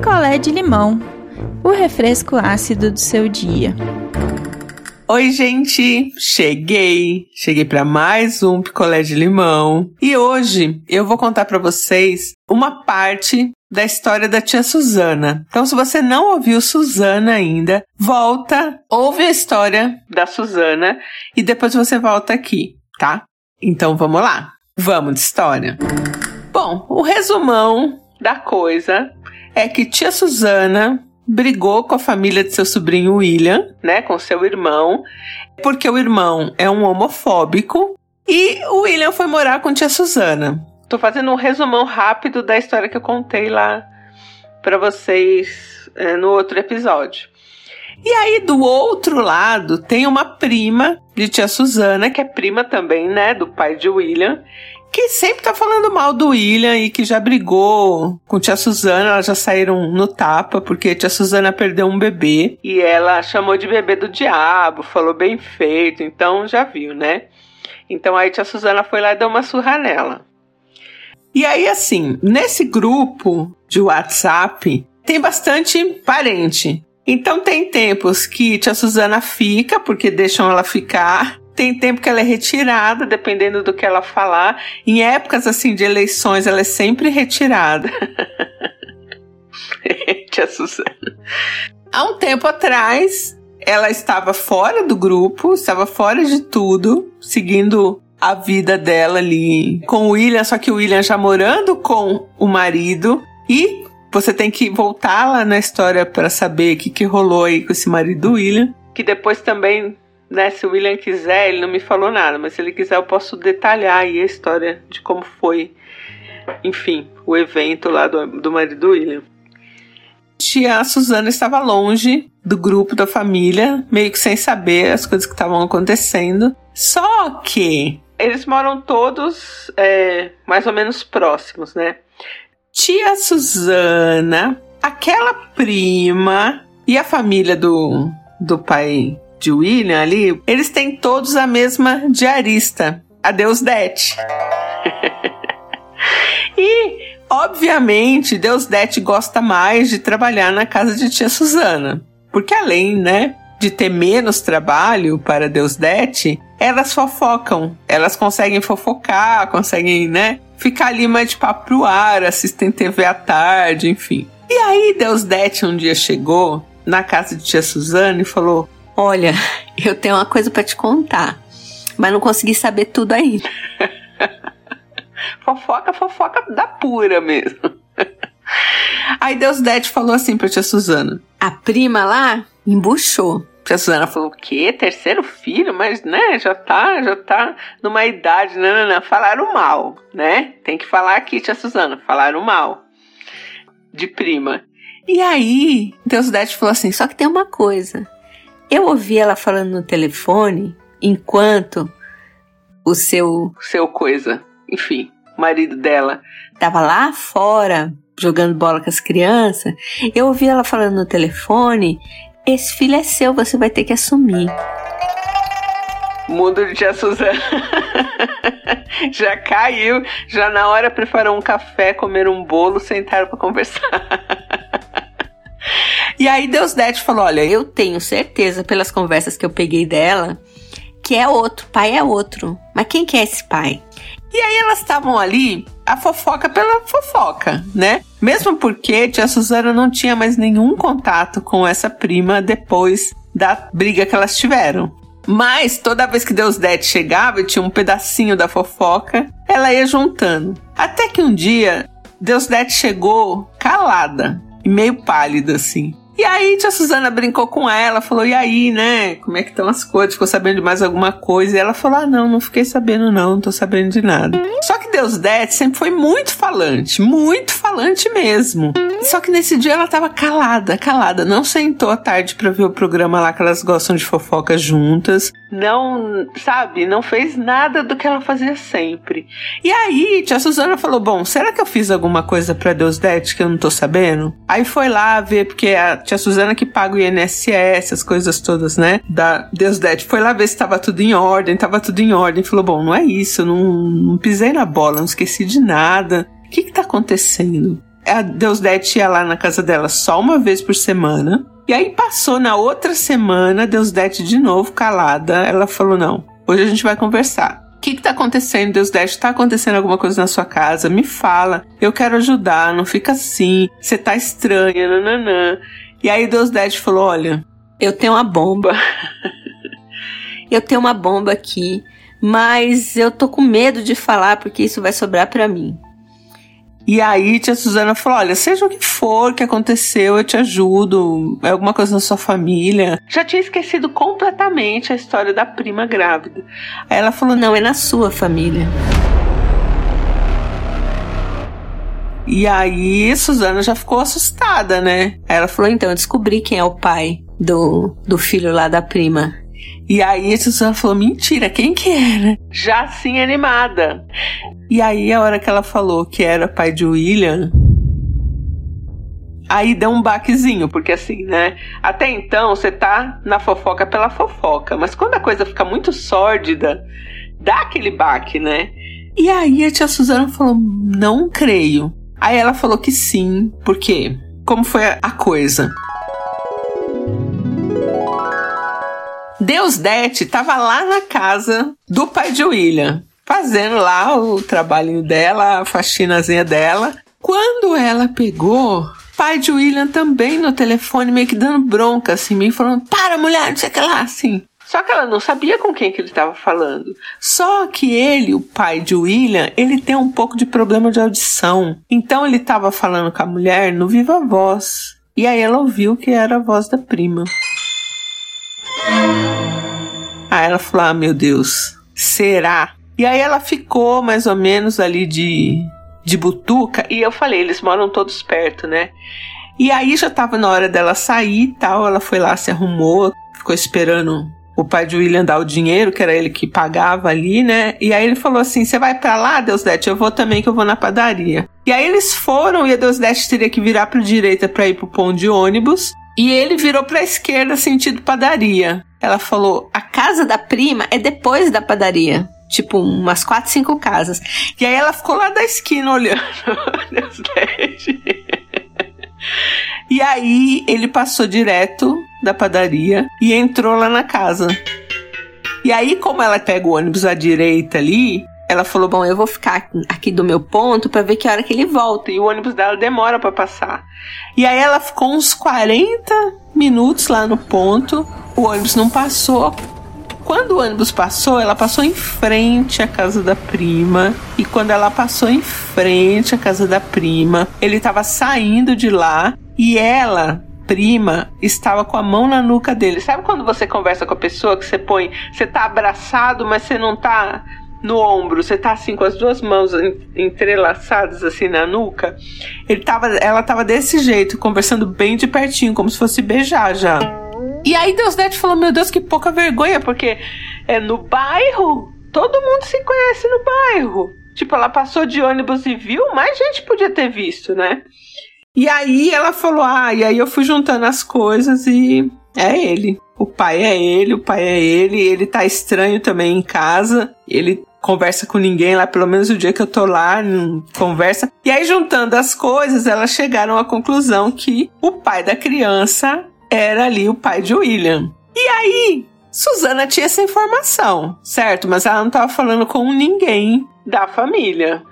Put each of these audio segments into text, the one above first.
picolé de limão, o refresco ácido do seu dia. Oi, gente! Cheguei! Cheguei para mais um picolé de limão. E hoje eu vou contar para vocês uma parte da história da tia Suzana. Então, se você não ouviu Suzana ainda, volta, ouve a história da Suzana e depois você volta aqui, tá? Então, vamos lá. Vamos de história. Bom, o resumão da coisa é que tia Suzana brigou com a família de seu sobrinho William, né, com seu irmão, porque o irmão é um homofóbico e o William foi morar com tia Suzana. Tô fazendo um resumão rápido da história que eu contei lá para vocês é, no outro episódio. E aí, do outro lado, tem uma prima de tia Suzana, que é prima também, né, do pai de William, que sempre tá falando mal do William e que já brigou com tia Suzana, elas já saíram no tapa, porque tia Suzana perdeu um bebê e ela chamou de bebê do diabo, falou bem feito, então já viu, né? Então aí tia Suzana foi lá e deu uma surra nela. E aí, assim, nesse grupo de WhatsApp tem bastante parente. Então tem tempos que tia Suzana fica, porque deixam ela ficar, tem tempo que ela é retirada, dependendo do que ela falar. Em épocas assim de eleições, ela é sempre retirada. Tia Suzana. Há um tempo atrás, ela estava fora do grupo, estava fora de tudo, seguindo a vida dela ali com o William, só que o William já morando com o marido e você tem que voltar lá na história para saber o que, que rolou aí com esse marido do William, que depois também né, se o William quiser, ele não me falou nada, mas se ele quiser eu posso detalhar aí a história de como foi, enfim, o evento lá do, do marido do William. Tia Suzana estava longe do grupo da família, meio que sem saber as coisas que estavam acontecendo. Só que eles moram todos é, mais ou menos próximos, né? Tia Suzana, aquela prima e a família do, do pai de William ali, eles têm todos a mesma diarista, a Deus Dete. e, obviamente, Deus Dete gosta mais de trabalhar na casa de tia Suzana. Porque além, né, de ter menos trabalho para Deus Dete, elas fofocam. Elas conseguem fofocar, conseguem, né, ficar ali mais de papo pro ar, assistem TV à tarde, enfim. E aí Deus Dete um dia chegou na casa de tia Suzana e falou: Olha, eu tenho uma coisa para te contar, mas não consegui saber tudo ainda. fofoca, fofoca da pura mesmo. Aí Deus Dete falou assim pra tia Suzana: A prima lá embuchou. Tia Suzana falou: O quê? Terceiro filho? Mas, né, já tá, já tá numa idade, não, não, não. Falaram mal, né? Tem que falar aqui, tia Suzana. Falaram mal. De prima. E aí, Deus Dete falou assim: Só que tem uma coisa. Eu ouvi ela falando no telefone enquanto o seu. Seu coisa, enfim, marido dela, tava lá fora jogando bola com as crianças. Eu ouvi ela falando no telefone: Esse filho é seu, você vai ter que assumir. Mundo de Suzana. já caiu, já na hora preparou um café, comer um bolo, sentaram para conversar. E aí Deus Dete falou: Olha, eu tenho certeza pelas conversas que eu peguei dela que é outro, pai é outro. Mas quem que é esse pai? E aí elas estavam ali, a fofoca pela fofoca, né? Mesmo porque tia Suzana não tinha mais nenhum contato com essa prima depois da briga que elas tiveram. Mas toda vez que Deus Dete chegava e tinha um pedacinho da fofoca, ela ia juntando. Até que um dia, Deus Dete chegou calada e meio pálida assim. E aí, tia Suzana brincou com ela, falou: e aí, né? Como é que estão as coisas? Ficou sabendo de mais alguma coisa? E ela falou: ah, não, não fiquei sabendo, não, não tô sabendo de nada. Só que Deus Dete sempre foi muito falante, muito falante mesmo. Só que nesse dia ela tava calada, calada. Não sentou à tarde pra ver o programa lá que elas gostam de fofoca juntas. Não, sabe, não fez nada do que ela fazia sempre. E aí, tia Suzana falou: bom, será que eu fiz alguma coisa pra Deus Dete que eu não tô sabendo? Aí foi lá ver, porque a tia Suzana que paga o INSS, as coisas todas, né? Da Deus Dete. Foi lá ver se tava tudo em ordem, tava tudo em ordem. Falou: bom, não é isso, não, não pisei na bola, não esqueci de nada. O que que tá acontecendo? A Deusdete ia lá na casa dela só uma vez por semana. E aí passou na outra semana, Deusdete de novo calada. Ela falou: Não, hoje a gente vai conversar. O que, que tá acontecendo, Deusdete? Tá acontecendo alguma coisa na sua casa? Me fala. Eu quero ajudar, não fica assim. Você tá estranha, nananã. E aí Deusdete falou: Olha, eu tenho uma bomba. eu tenho uma bomba aqui, mas eu tô com medo de falar porque isso vai sobrar para mim. E aí tia Suzana falou: olha, seja o que for que aconteceu, eu te ajudo. É alguma coisa na sua família. Já tinha esquecido completamente a história da prima grávida. Aí ela falou: não, é na sua família. E aí Suzana já ficou assustada, né? Aí ela falou: então, eu descobri quem é o pai do, do filho lá da prima. E aí a Suzana falou: mentira, quem que era? Já assim animada. E aí a hora que ela falou que era pai de William. Aí deu um baquezinho, porque assim, né? Até então você tá na fofoca pela fofoca, mas quando a coisa fica muito sórdida, dá aquele baque, né? E aí a tia Suzana falou: não creio. Aí ela falou que sim, porque como foi a coisa? Deus Dete estava lá na casa do pai de William, fazendo lá o trabalhinho dela, a faxinazinha dela. Quando ela pegou, pai de William também no telefone, meio que dando bronca, assim, meio falando: Para, mulher, não sei o que lá, assim. Só que ela não sabia com quem que ele estava falando. Só que ele, o pai de William, ele tem um pouco de problema de audição. Então ele estava falando com a mulher no viva voz. E aí ela ouviu que era a voz da prima. Aí ela falou: Ah, meu Deus, será? E aí ela ficou mais ou menos ali de, de butuca. E eu falei: eles moram todos perto, né? E aí já tava na hora dela sair e tal. Ela foi lá, se arrumou, ficou esperando o pai de William dar o dinheiro, que era ele que pagava ali, né? E aí ele falou assim: Você vai para lá, Deusdete? Eu vou também, que eu vou na padaria. E aí eles foram e a Deusdete teria que virar para direita para ir pro ponto de ônibus. E ele virou para esquerda, sentido padaria. Ela falou: a casa da prima é depois da padaria. Tipo, umas quatro, cinco casas. E aí ela ficou lá da esquina olhando. E aí ele passou direto da padaria e entrou lá na casa. E aí, como ela pega o ônibus à direita ali, ela falou: Bom, eu vou ficar aqui do meu ponto para ver que hora que ele volta. E o ônibus dela demora para passar. E aí ela ficou uns 40 minutos lá no ponto. O ônibus não passou. Quando o ônibus passou, ela passou em frente à casa da prima. E quando ela passou em frente à casa da prima, ele estava saindo de lá e ela prima estava com a mão na nuca dele. Sabe quando você conversa com a pessoa que você põe, você tá abraçado, mas você não tá no ombro, você tá assim com as duas mãos entrelaçadas assim na nuca. Ele tava, ela tava desse jeito, conversando bem de pertinho, como se fosse beijar já. E aí Deusdete falou: Meu Deus, que pouca vergonha, porque é no bairro. Todo mundo se conhece no bairro. Tipo, ela passou de ônibus e viu, mais gente podia ter visto, né? E aí ela falou: Ah, e aí eu fui juntando as coisas e é ele. O pai é ele, o pai é ele, ele tá estranho também em casa. Ele conversa com ninguém lá, pelo menos o dia que eu tô lá, não conversa. E aí, juntando as coisas, elas chegaram à conclusão que o pai da criança era ali o pai de William. E aí, Suzana tinha essa informação, certo? Mas ela não tava falando com ninguém da família.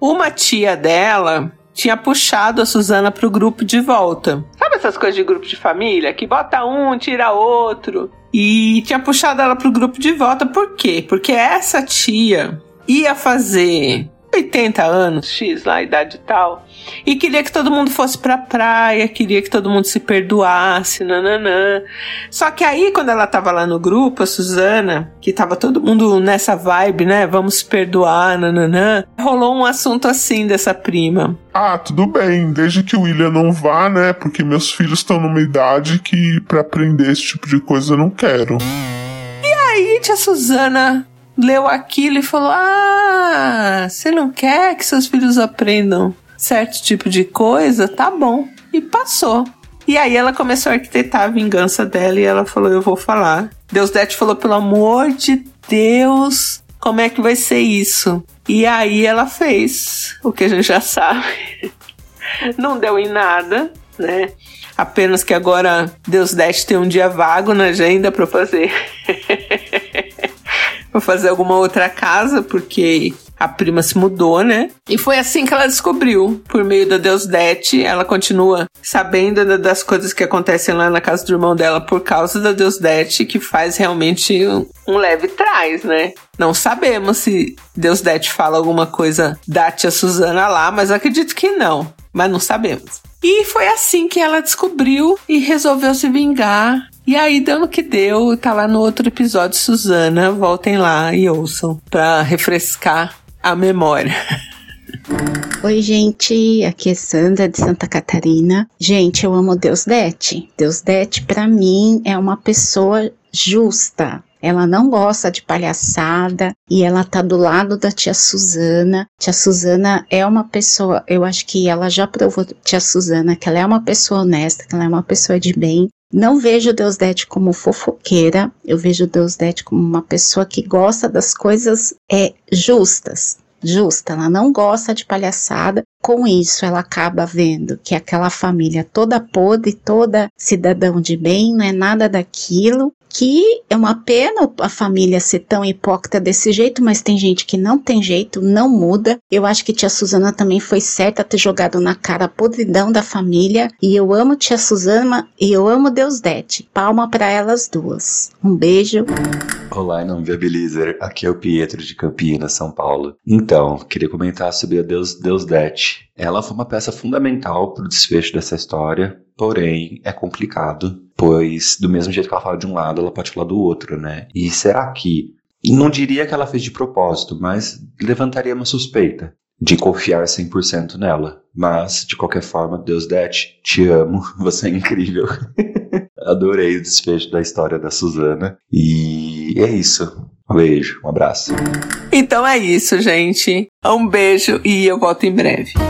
Uma tia dela tinha puxado a Suzana pro grupo de volta. Sabe essas coisas de grupo de família? Que bota um, tira outro. E tinha puxado ela pro grupo de volta. Por quê? Porque essa tia ia fazer 80 anos, X lá, idade tal, e queria que todo mundo fosse pra praia, queria que todo mundo se perdoasse, nananã. Só que aí, quando ela tava lá no grupo, a Suzana, que tava todo mundo nessa vibe, né, vamos perdoar, nananã, rolou um assunto assim dessa prima. Ah, tudo bem, desde que o William não vá, né, porque meus filhos estão numa idade que para aprender esse tipo de coisa eu não quero. E aí, tia Suzana leu aquilo e falou: Ah, você não quer que seus filhos aprendam certo tipo de coisa? Tá bom. E passou. E aí ela começou a arquitetar a vingança dela e ela falou: Eu vou falar. Deus Dete falou: Pelo amor de Deus, como é que vai ser isso? E aí ela fez o que a gente já sabe. não deu em nada, né? Apenas que agora Deus Deste tem um dia vago na agenda para fazer. para fazer alguma outra casa, porque a prima se mudou, né? E foi assim que ela descobriu, por meio da Deus Dete. Ela continua sabendo das coisas que acontecem lá na casa do irmão dela por causa da Deus Dete, que faz realmente um leve trás, né? Não sabemos se Deus Dete fala alguma coisa da tia Suzana lá, mas acredito que não. Mas não sabemos. E foi assim que ela descobriu e resolveu se vingar. E aí, dando que deu, tá lá no outro episódio, Suzana. Voltem lá e ouçam pra refrescar a memória. Oi, gente, aqui é Sandra de Santa Catarina. Gente, eu amo Deus Dete. Deus Dete, para mim, é uma pessoa justa. Ela não gosta de palhaçada e ela tá do lado da tia Suzana. Tia Suzana é uma pessoa, eu acho que ela já provou, tia Suzana, que ela é uma pessoa honesta, que ela é uma pessoa de bem. Não vejo Deus Dete como fofoqueira, eu vejo Deus Dete como uma pessoa que gosta das coisas é, justas, justa, ela não gosta de palhaçada. Com isso, ela acaba vendo que aquela família toda podre, toda cidadão de bem, não é nada daquilo, que é uma pena a família ser tão hipócrita desse jeito, mas tem gente que não tem jeito, não muda. Eu acho que tia Suzana também foi certa ter jogado na cara a podridão da família. E eu amo tia Suzana e eu amo Deus Dete. Palma para elas duas. Um beijo. Olá, não Viabilizer. Aqui é o Pietro de Campinas, São Paulo. Então, queria comentar sobre a Deus, Deus Dete. Ela foi uma peça fundamental para o desfecho dessa história, porém é complicado, pois do mesmo jeito que ela fala de um lado, ela pode falar do outro, né? E será que não diria que ela fez de propósito, mas levantaria uma suspeita de confiar 100% nela. Mas, de qualquer forma, Deus Dete, te amo, você é incrível. Adorei o desfecho da história da Suzana. E é isso. Um beijo, um abraço. Então é isso, gente. Um beijo e eu volto em breve